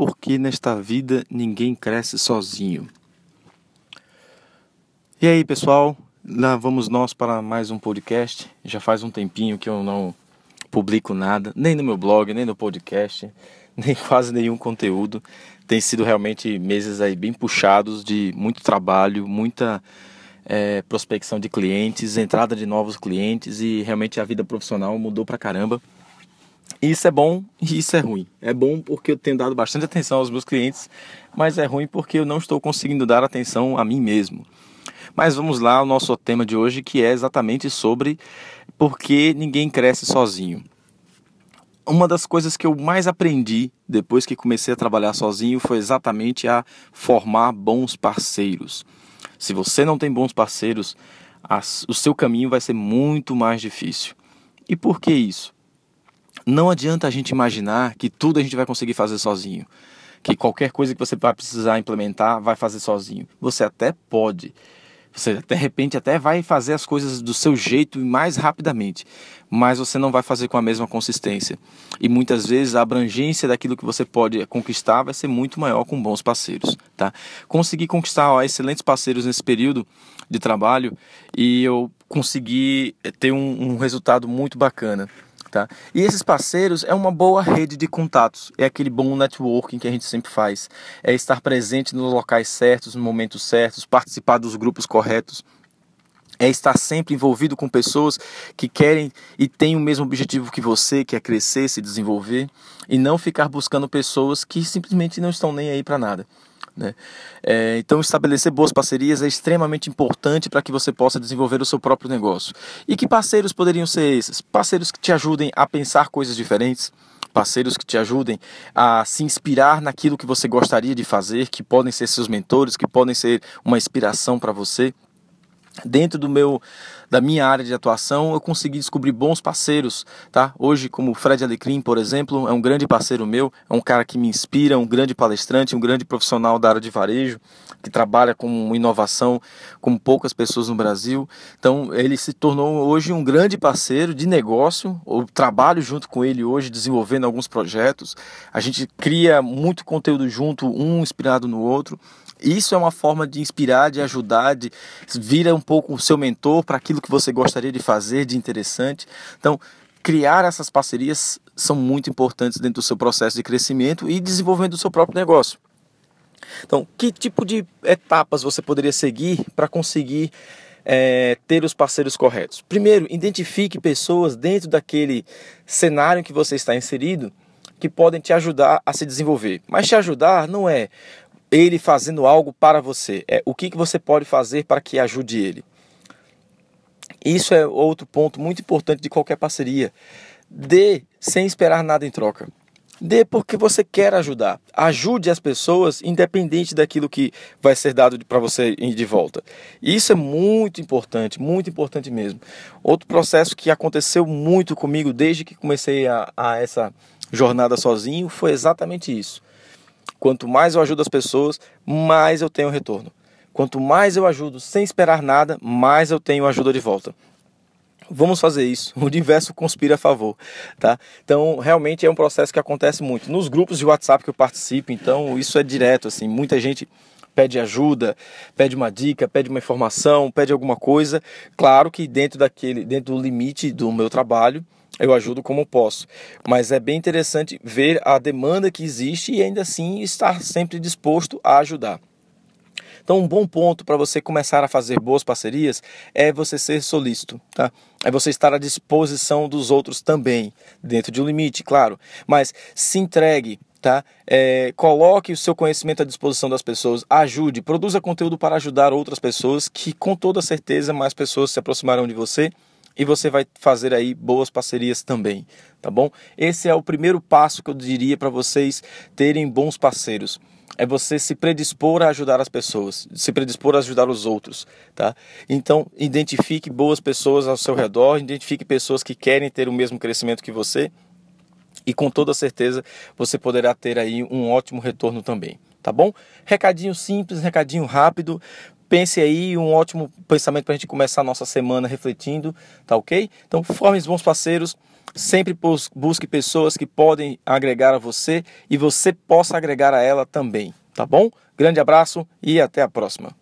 porque nesta vida ninguém cresce sozinho. E aí, pessoal, lá vamos nós para mais um podcast. Já faz um tempinho que eu não publico nada, nem no meu blog, nem no podcast, nem quase nenhum conteúdo. Tem sido realmente meses aí bem puxados de muito trabalho, muita é, prospecção de clientes, entrada de novos clientes e realmente a vida profissional mudou pra caramba. Isso é bom e isso é ruim. É bom porque eu tenho dado bastante atenção aos meus clientes, mas é ruim porque eu não estou conseguindo dar atenção a mim mesmo. Mas vamos lá ao nosso tema de hoje, que é exatamente sobre por que ninguém cresce sozinho. Uma das coisas que eu mais aprendi depois que comecei a trabalhar sozinho foi exatamente a formar bons parceiros. Se você não tem bons parceiros, o seu caminho vai ser muito mais difícil. E por que isso? Não adianta a gente imaginar que tudo a gente vai conseguir fazer sozinho, que qualquer coisa que você vai precisar implementar vai fazer sozinho. Você até pode. Você de repente até vai fazer as coisas do seu jeito e mais rapidamente, mas você não vai fazer com a mesma consistência. E muitas vezes a abrangência daquilo que você pode conquistar vai ser muito maior com bons parceiros, tá? Consegui conquistar ó, excelentes parceiros nesse período de trabalho e eu consegui ter um, um resultado muito bacana. Tá? E esses parceiros é uma boa rede de contatos, é aquele bom networking que a gente sempre faz, é estar presente nos locais certos, nos momentos certos, participar dos grupos corretos, é estar sempre envolvido com pessoas que querem e têm o mesmo objetivo que você, que é crescer, se desenvolver, e não ficar buscando pessoas que simplesmente não estão nem aí para nada. Né? É, então, estabelecer boas parcerias é extremamente importante para que você possa desenvolver o seu próprio negócio. E que parceiros poderiam ser esses? Parceiros que te ajudem a pensar coisas diferentes, parceiros que te ajudem a se inspirar naquilo que você gostaria de fazer, que podem ser seus mentores, que podem ser uma inspiração para você dentro do meu da minha área de atuação, eu consegui descobrir bons parceiros, tá? Hoje, como o Fred Alecrim, por exemplo, é um grande parceiro meu, é um cara que me inspira, um grande palestrante, um grande profissional da área de varejo, que trabalha com inovação como poucas pessoas no Brasil. Então, ele se tornou hoje um grande parceiro de negócio. Eu trabalho junto com ele hoje, desenvolvendo alguns projetos. A gente cria muito conteúdo junto, um inspirado no outro. Isso é uma forma de inspirar, de ajudar, de vira um pouco o seu mentor para aquilo que você gostaria de fazer de interessante. Então, criar essas parcerias são muito importantes dentro do seu processo de crescimento e desenvolvimento do seu próprio negócio. Então, que tipo de etapas você poderia seguir para conseguir é, ter os parceiros corretos? Primeiro, identifique pessoas dentro daquele cenário que você está inserido que podem te ajudar a se desenvolver. Mas te ajudar não é ele fazendo algo para você. É o que, que você pode fazer para que ajude ele. Isso é outro ponto muito importante de qualquer parceria. Dê sem esperar nada em troca. Dê porque você quer ajudar. Ajude as pessoas independente daquilo que vai ser dado para você de volta. Isso é muito importante, muito importante mesmo. Outro processo que aconteceu muito comigo desde que comecei a, a essa jornada sozinho foi exatamente isso. Quanto mais eu ajudo as pessoas, mais eu tenho retorno. Quanto mais eu ajudo sem esperar nada, mais eu tenho ajuda de volta. Vamos fazer isso. O universo conspira a favor, tá? Então, realmente é um processo que acontece muito nos grupos de WhatsApp que eu participo. Então, isso é direto assim. Muita gente pede ajuda, pede uma dica, pede uma informação, pede alguma coisa. Claro que dentro daquele, dentro do limite do meu trabalho, eu ajudo como posso. Mas é bem interessante ver a demanda que existe e ainda assim estar sempre disposto a ajudar. Então, um bom ponto para você começar a fazer boas parcerias é você ser solícito, tá? É você estar à disposição dos outros também, dentro de um limite, claro. Mas se entregue, tá? É, coloque o seu conhecimento à disposição das pessoas, ajude, produza conteúdo para ajudar outras pessoas, que com toda certeza mais pessoas se aproximarão de você e você vai fazer aí boas parcerias também, tá bom? Esse é o primeiro passo que eu diria para vocês terem bons parceiros. É você se predispor a ajudar as pessoas, se predispor a ajudar os outros, tá? Então, identifique boas pessoas ao seu redor, identifique pessoas que querem ter o mesmo crescimento que você e com toda certeza você poderá ter aí um ótimo retorno também, tá bom? Recadinho simples, recadinho rápido, pense aí um ótimo pensamento para a gente começar a nossa semana refletindo, tá ok? Então forme bons parceiros, Sempre busque pessoas que podem agregar a você e você possa agregar a ela também, tá bom? Grande abraço e até a próxima.